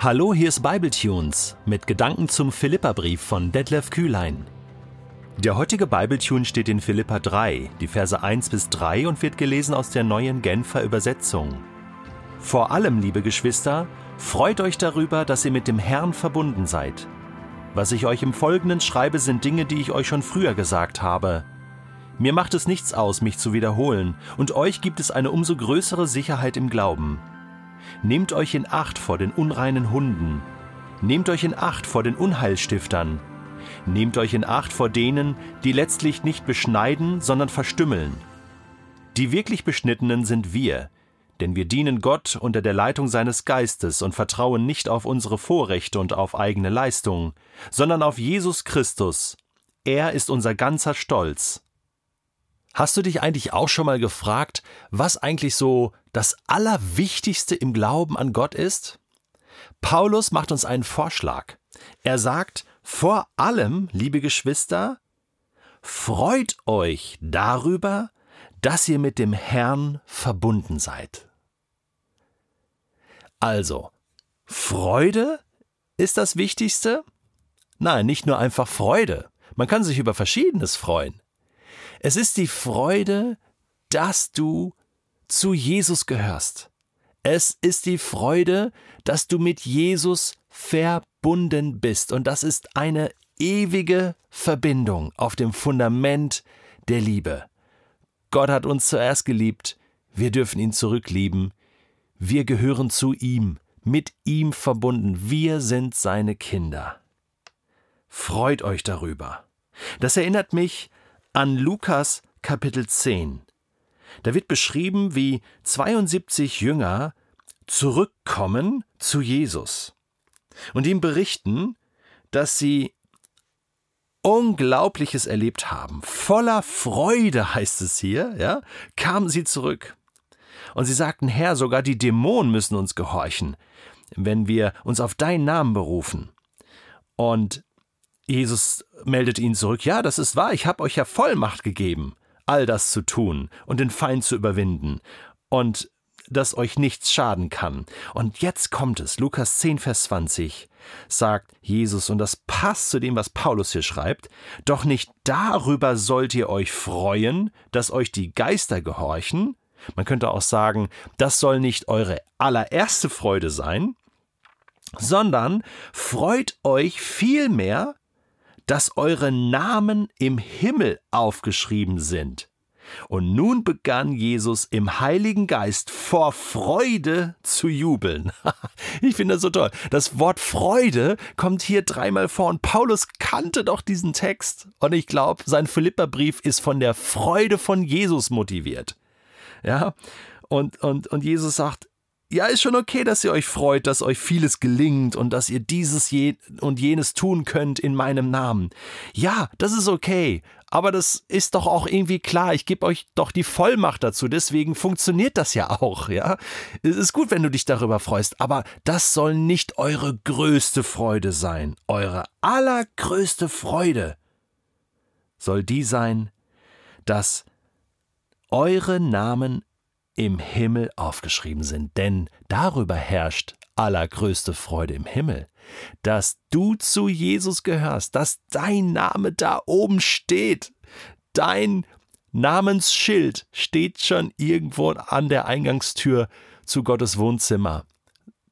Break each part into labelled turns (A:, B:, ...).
A: Hallo, hier ist Bibletunes mit Gedanken zum Philipperbrief von Detlef Kühlein. Der heutige Bibletune steht in Philippa 3, die Verse 1 bis 3 und wird gelesen aus der neuen Genfer Übersetzung. Vor allem, liebe Geschwister, freut euch darüber, dass ihr mit dem Herrn verbunden seid. Was ich euch im Folgenden schreibe, sind Dinge, die ich euch schon früher gesagt habe. Mir macht es nichts aus, mich zu wiederholen, und euch gibt es eine umso größere Sicherheit im Glauben. Nehmt euch in Acht vor den unreinen Hunden. Nehmt euch in Acht vor den Unheilstiftern. Nehmt euch in Acht vor denen, die letztlich nicht beschneiden, sondern verstümmeln. Die wirklich Beschnittenen sind wir, denn wir dienen Gott unter der Leitung seines Geistes und vertrauen nicht auf unsere Vorrechte und auf eigene Leistung, sondern auf Jesus Christus. Er ist unser ganzer Stolz. Hast du dich eigentlich auch schon mal gefragt, was eigentlich so das Allerwichtigste im Glauben an Gott ist? Paulus macht uns einen Vorschlag. Er sagt, vor allem, liebe Geschwister, freut euch darüber, dass ihr mit dem Herrn verbunden seid. Also, Freude ist das Wichtigste? Nein, nicht nur einfach Freude. Man kann sich über Verschiedenes freuen. Es ist die Freude, dass du zu Jesus gehörst. Es ist die Freude, dass du mit Jesus verbunden bist. Und das ist eine ewige Verbindung auf dem Fundament der Liebe. Gott hat uns zuerst geliebt, wir dürfen ihn zurücklieben, wir gehören zu ihm, mit ihm verbunden, wir sind seine Kinder. Freut euch darüber. Das erinnert mich an Lukas Kapitel 10. Da wird beschrieben, wie 72 Jünger zurückkommen zu Jesus und ihm berichten, dass sie Unglaubliches erlebt haben. Voller Freude heißt es hier, ja, kamen sie zurück. Und sie sagten, Herr, sogar die Dämonen müssen uns gehorchen, wenn wir uns auf deinen Namen berufen. Und Jesus meldet ihnen zurück, ja, das ist wahr, ich habe euch ja Vollmacht gegeben, all das zu tun und den Feind zu überwinden und dass euch nichts schaden kann. Und jetzt kommt es, Lukas 10, Vers 20, sagt Jesus, und das passt zu dem, was Paulus hier schreibt, doch nicht darüber sollt ihr euch freuen, dass euch die Geister gehorchen. Man könnte auch sagen, das soll nicht eure allererste Freude sein, sondern freut euch vielmehr, dass eure Namen im Himmel aufgeschrieben sind. Und nun begann Jesus im Heiligen Geist vor Freude zu jubeln. ich finde das so toll. Das Wort Freude kommt hier dreimal vor und Paulus kannte doch diesen Text. Und ich glaube, sein Philipperbrief ist von der Freude von Jesus motiviert. Ja, und, und, und Jesus sagt, ja, ist schon okay, dass ihr euch freut, dass euch vieles gelingt und dass ihr dieses und jenes tun könnt in meinem Namen. Ja, das ist okay. Aber das ist doch auch irgendwie klar. Ich gebe euch doch die Vollmacht dazu. Deswegen funktioniert das ja auch, ja. Es ist gut, wenn du dich darüber freust. Aber das soll nicht eure größte Freude sein. Eure allergrößte Freude soll die sein, dass eure Namen im Himmel aufgeschrieben sind, denn darüber herrscht allergrößte Freude im Himmel, dass du zu Jesus gehörst, dass dein Name da oben steht, dein Namensschild steht schon irgendwo an der Eingangstür zu Gottes Wohnzimmer.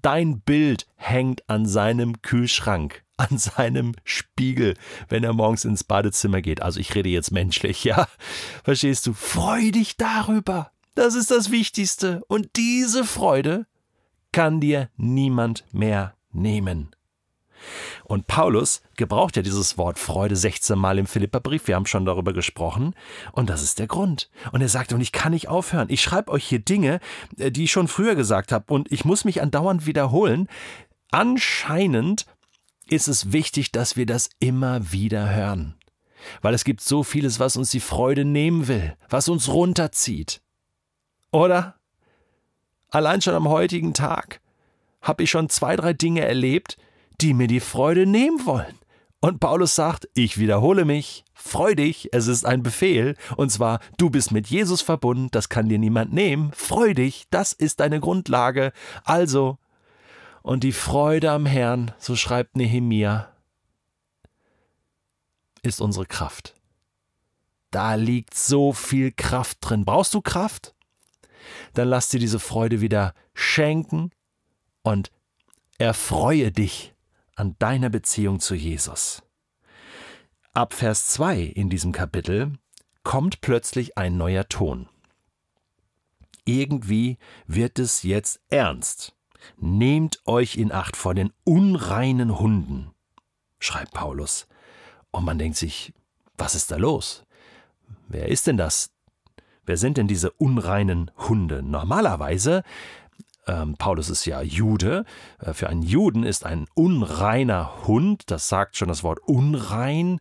A: Dein Bild hängt an seinem Kühlschrank, an seinem Spiegel, wenn er morgens ins Badezimmer geht. Also ich rede jetzt menschlich, ja? Verstehst du? Freu dich darüber. Das ist das Wichtigste. Und diese Freude kann dir niemand mehr nehmen. Und Paulus gebraucht ja dieses Wort Freude 16 Mal im Philipperbrief. Wir haben schon darüber gesprochen. Und das ist der Grund. Und er sagt, und ich kann nicht aufhören. Ich schreibe euch hier Dinge, äh, die ich schon früher gesagt habe. Und ich muss mich andauernd wiederholen. Anscheinend ist es wichtig, dass wir das immer wieder hören. Weil es gibt so vieles, was uns die Freude nehmen will, was uns runterzieht. Oder? Allein schon am heutigen Tag habe ich schon zwei, drei Dinge erlebt, die mir die Freude nehmen wollen. Und Paulus sagt, ich wiederhole mich, freu dich, es ist ein Befehl, und zwar, du bist mit Jesus verbunden, das kann dir niemand nehmen, freu dich, das ist deine Grundlage. Also, Und die Freude am Herrn, so schreibt Nehemia, ist unsere Kraft. Da liegt so viel Kraft drin. Brauchst du Kraft? Dann lass dir diese Freude wieder schenken und erfreue dich an deiner Beziehung zu Jesus. Ab Vers 2 in diesem Kapitel kommt plötzlich ein neuer Ton. Irgendwie wird es jetzt ernst. Nehmt euch in Acht vor den unreinen Hunden, schreibt Paulus. Und man denkt sich, was ist da los? Wer ist denn das? Wer sind denn diese unreinen Hunde? Normalerweise, ähm, Paulus ist ja Jude, äh, für einen Juden ist ein unreiner Hund, das sagt schon das Wort unrein,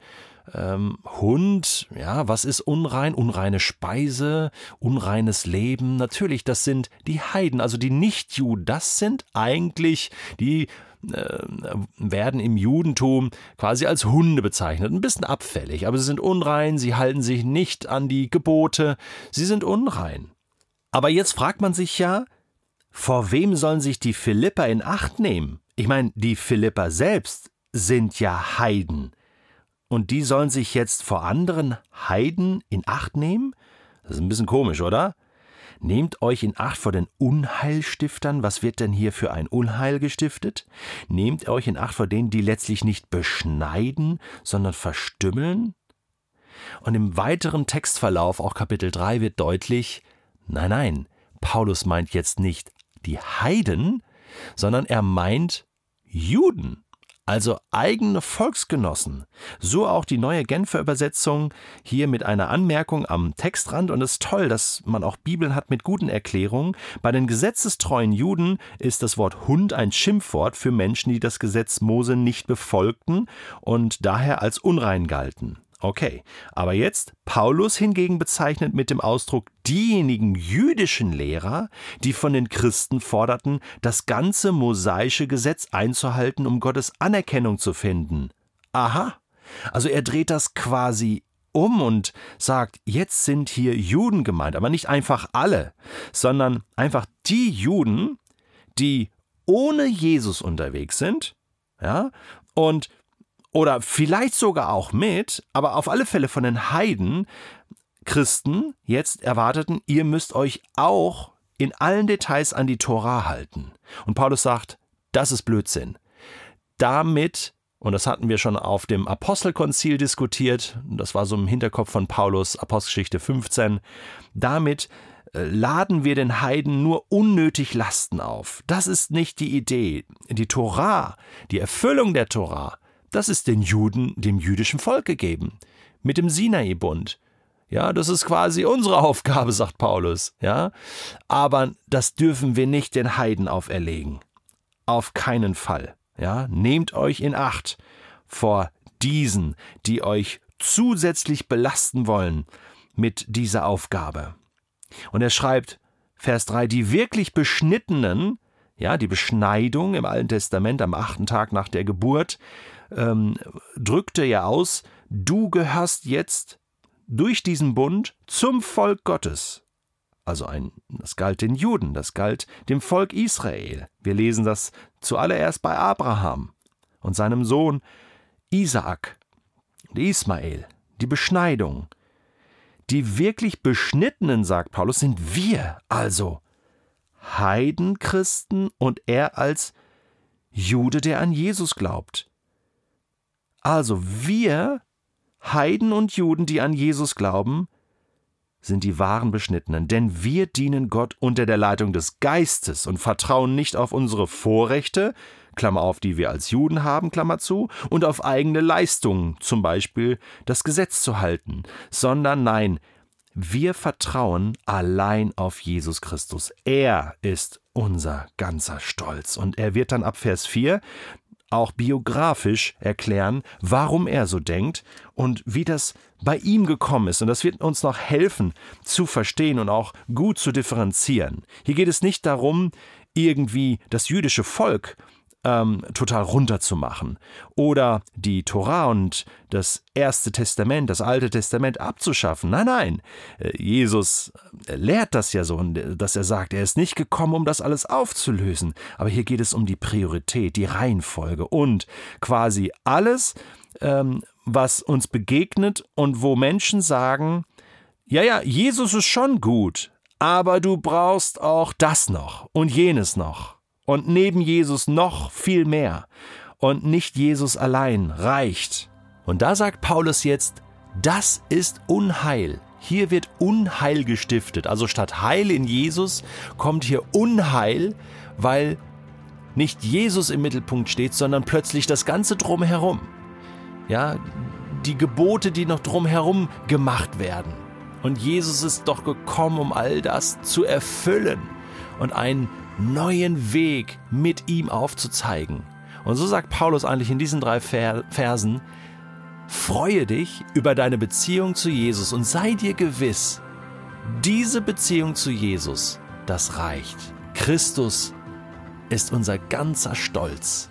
A: ähm, Hund, ja, was ist unrein? Unreine Speise, unreines Leben. Natürlich, das sind die Heiden, also die Nichtjuden. Das sind eigentlich die werden im Judentum quasi als Hunde bezeichnet. Ein bisschen abfällig, aber sie sind unrein, sie halten sich nicht an die Gebote, sie sind unrein. Aber jetzt fragt man sich ja, vor wem sollen sich die Philipper in Acht nehmen? Ich meine, die Philipper selbst sind ja Heiden. Und die sollen sich jetzt vor anderen Heiden in Acht nehmen? Das ist ein bisschen komisch, oder? Nehmt euch in Acht vor den Unheilstiftern. Was wird denn hier für ein Unheil gestiftet? Nehmt euch in Acht vor denen, die letztlich nicht beschneiden, sondern verstümmeln? Und im weiteren Textverlauf, auch Kapitel 3, wird deutlich, nein, nein, Paulus meint jetzt nicht die Heiden, sondern er meint Juden also eigene Volksgenossen. So auch die neue Genfer Übersetzung hier mit einer Anmerkung am Textrand und es ist toll, dass man auch Bibeln hat mit guten Erklärungen. Bei den gesetzestreuen Juden ist das Wort Hund ein Schimpfwort für Menschen, die das Gesetz Mose nicht befolgten und daher als unrein galten. Okay, aber jetzt Paulus hingegen bezeichnet mit dem Ausdruck diejenigen jüdischen Lehrer, die von den Christen forderten, das ganze mosaische Gesetz einzuhalten, um Gottes Anerkennung zu finden. Aha, also er dreht das quasi um und sagt, jetzt sind hier Juden gemeint, aber nicht einfach alle, sondern einfach die Juden, die ohne Jesus unterwegs sind, ja, und oder vielleicht sogar auch mit, aber auf alle Fälle von den Heiden, Christen jetzt erwarteten, ihr müsst euch auch in allen Details an die Tora halten. Und Paulus sagt, das ist Blödsinn. Damit, und das hatten wir schon auf dem Apostelkonzil diskutiert, das war so im Hinterkopf von Paulus, Apostelgeschichte 15, damit äh, laden wir den Heiden nur unnötig Lasten auf. Das ist nicht die Idee. Die Tora, die Erfüllung der Tora, das ist den Juden, dem jüdischen Volk gegeben. Mit dem Sinai-Bund. Ja, das ist quasi unsere Aufgabe, sagt Paulus. Ja, aber das dürfen wir nicht den Heiden auferlegen. Auf keinen Fall. Ja, nehmt euch in Acht vor diesen, die euch zusätzlich belasten wollen mit dieser Aufgabe. Und er schreibt, Vers 3, die wirklich Beschnittenen, ja, die Beschneidung im Alten Testament am achten Tag nach der Geburt, ähm, drückte ja aus, du gehörst jetzt durch diesen Bund zum Volk Gottes. Also ein, das galt den Juden, das galt dem Volk Israel. Wir lesen das zuallererst bei Abraham und seinem Sohn Isaak und Ismael, die Beschneidung. Die wirklich Beschnittenen, sagt Paulus, sind wir also. Heidenchristen und er als Jude, der an Jesus glaubt. Also wir, Heiden und Juden, die an Jesus glauben, sind die wahren Beschnittenen, denn wir dienen Gott unter der Leitung des Geistes und vertrauen nicht auf unsere Vorrechte, Klammer auf, die wir als Juden haben, Klammer zu, und auf eigene Leistungen, zum Beispiel das Gesetz zu halten, sondern nein, wir vertrauen allein auf Jesus Christus. Er ist unser ganzer Stolz. Und er wird dann ab Vers 4 auch biografisch erklären, warum er so denkt und wie das bei ihm gekommen ist. Und das wird uns noch helfen zu verstehen und auch gut zu differenzieren. Hier geht es nicht darum, irgendwie das jüdische Volk ähm, total runterzumachen oder die Tora und das Erste Testament, das Alte Testament abzuschaffen. Nein, nein, äh, Jesus äh, lehrt das ja so, äh, dass er sagt, er ist nicht gekommen, um das alles aufzulösen. Aber hier geht es um die Priorität, die Reihenfolge und quasi alles, ähm, was uns begegnet und wo Menschen sagen, ja, ja, Jesus ist schon gut, aber du brauchst auch das noch und jenes noch und neben Jesus noch viel mehr. Und nicht Jesus allein reicht. Und da sagt Paulus jetzt, das ist Unheil. Hier wird Unheil gestiftet. Also statt Heil in Jesus kommt hier Unheil, weil nicht Jesus im Mittelpunkt steht, sondern plötzlich das Ganze drumherum. Ja, die Gebote, die noch drumherum gemacht werden. Und Jesus ist doch gekommen, um all das zu erfüllen und einen neuen Weg mit ihm aufzuzeigen. Und so sagt Paulus eigentlich in diesen drei Versen, freue dich über deine Beziehung zu Jesus und sei dir gewiss, diese Beziehung zu Jesus, das reicht. Christus ist unser ganzer Stolz.